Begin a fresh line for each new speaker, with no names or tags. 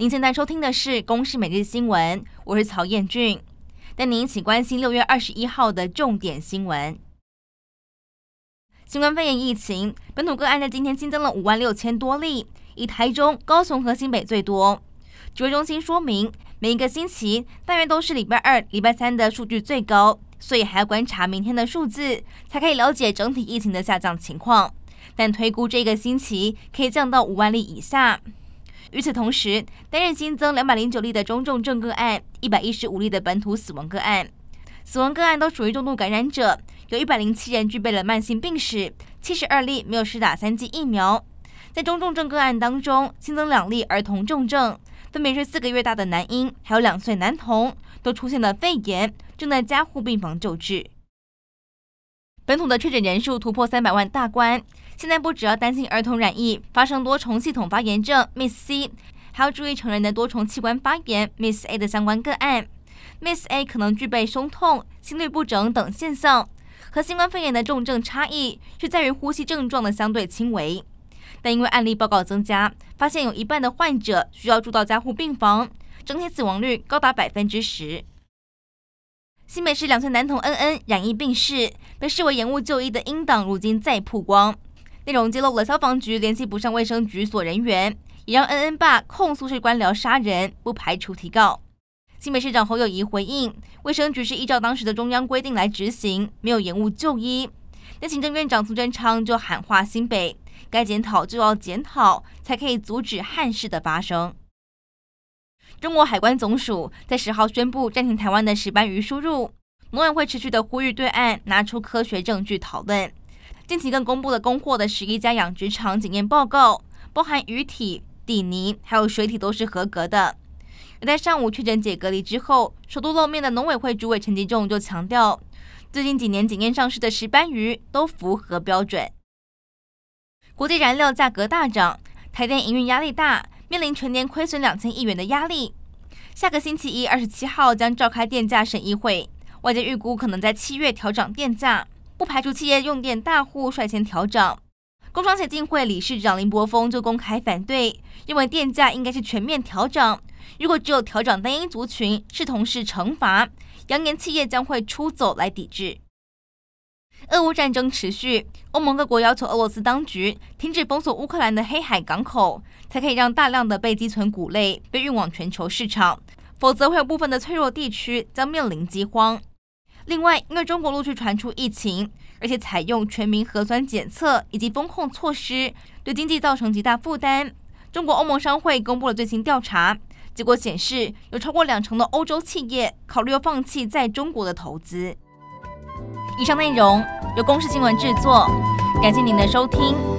您现在收听的是《公视每日新闻》，我是曹彦俊，带您一起关心六月二十一号的重点新闻。新冠肺炎疫情本土个案在今天新增了五万六千多例，以台中、高雄和新北最多。指挥中心说明，每一个星期大约都是礼拜二、礼拜三的数据最高，所以还要观察明天的数字，才可以了解整体疫情的下降情况。但推估这个星期可以降到五万例以下。与此同时，单日新增两百零九例的中重症个案，一百一十五例的本土死亡个案。死亡个案都属于重度感染者，有一百零七人具备了慢性病史，七十二例没有施打三剂疫苗。在中重症个案当中，新增两例儿童重症，分别是四个月大的男婴，还有两岁男童，都出现了肺炎，正在加护病房救治。本土的确诊人数突破三百万大关，现在不只要担心儿童染疫发生多重系统发炎症 Miss C，还要注意成人的多重器官发炎 Miss A 的相关个案。MIS-A 可能具备胸痛、心律不整等现象，和新冠肺炎的重症差异是在于呼吸症状的相对轻微。但因为案例报告增加，发现有一半的患者需要住到加护病房，整体死亡率高达百分之十。新北市两岁男童恩恩染疫病逝，被视为延误就医的英党，如今再曝光，内容揭露了消防局联系不上卫生局所人员，也让恩恩爸控诉是官僚杀人，不排除提告。新北市长侯友谊回应，卫生局是依照当时的中央规定来执行，没有延误就医。那行政院长苏贞昌就喊话新北，该检讨就要检讨，才可以阻止憾事的发生。中国海关总署在十号宣布暂停台湾的石斑鱼输入，农委会持续的呼吁对岸拿出科学证据讨论。近期更公布了供货的十一家养殖场检验报告，包含鱼体、底泥还有水体都是合格的。而在上午确诊解隔离之后，首度露面的农委会主委陈吉仲就强调，最近几年检验上市的石斑鱼都符合标准。国际燃料价格大涨，台电营运压力大。面临全年亏损两千亿元的压力，下个星期一二十七号将召开电价审议会，外界预估可能在七月调涨电价，不排除企业用电大户率先调涨。工商协进会理事长林柏峰就公开反对，认为电价应该是全面调涨，如果只有调涨单一族群，视同是惩罚，扬言企业将会出走来抵制。俄乌战争持续，欧盟各国要求俄罗斯当局停止封锁乌克兰的黑海港口，才可以让大量的被积存谷类被运往全球市场，否则会有部分的脆弱地区将面临饥荒。另外，因为中国陆续传出疫情，而且采用全民核酸检测以及封控措施，对经济造成极大负担。中国欧盟商会公布了最新调查结果，显示有超过两成的欧洲企业考虑放弃在中国的投资。以上内容由公视新闻制作，感谢您的收听。